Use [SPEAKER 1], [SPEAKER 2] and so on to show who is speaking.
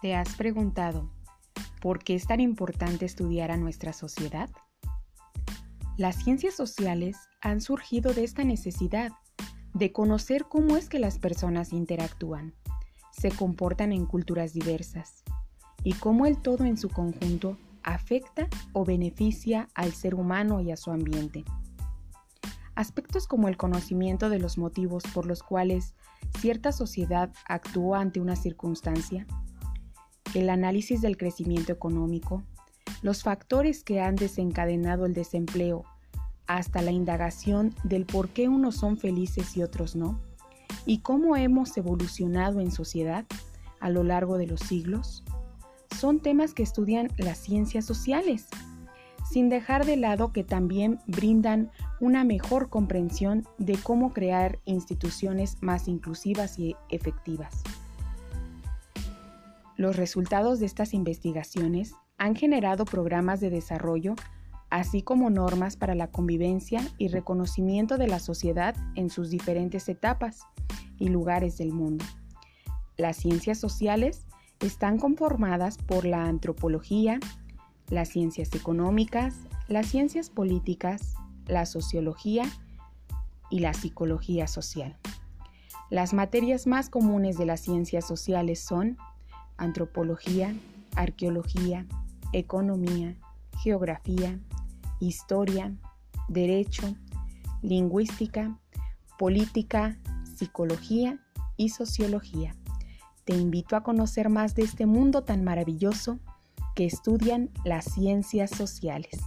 [SPEAKER 1] ¿Te has preguntado por qué es tan importante estudiar a nuestra sociedad? Las ciencias sociales han surgido de esta necesidad de conocer cómo es que las personas interactúan, se comportan en culturas diversas y cómo el todo en su conjunto afecta o beneficia al ser humano y a su ambiente. Aspectos como el conocimiento de los motivos por los cuales cierta sociedad actúa ante una circunstancia, el análisis del crecimiento económico, los factores que han desencadenado el desempleo, hasta la indagación del por qué unos son felices y otros no, y cómo hemos evolucionado en sociedad a lo largo de los siglos, son temas que estudian las ciencias sociales, sin dejar de lado que también brindan una mejor comprensión de cómo crear instituciones más inclusivas y efectivas. Los resultados de estas investigaciones han generado programas de desarrollo, así como normas para la convivencia y reconocimiento de la sociedad en sus diferentes etapas y lugares del mundo. Las ciencias sociales están conformadas por la antropología, las ciencias económicas, las ciencias políticas, la sociología y la psicología social. Las materias más comunes de las ciencias sociales son antropología, arqueología, economía, geografía, historia, derecho, lingüística, política, psicología y sociología. Te invito a conocer más de este mundo tan maravilloso que estudian las ciencias sociales.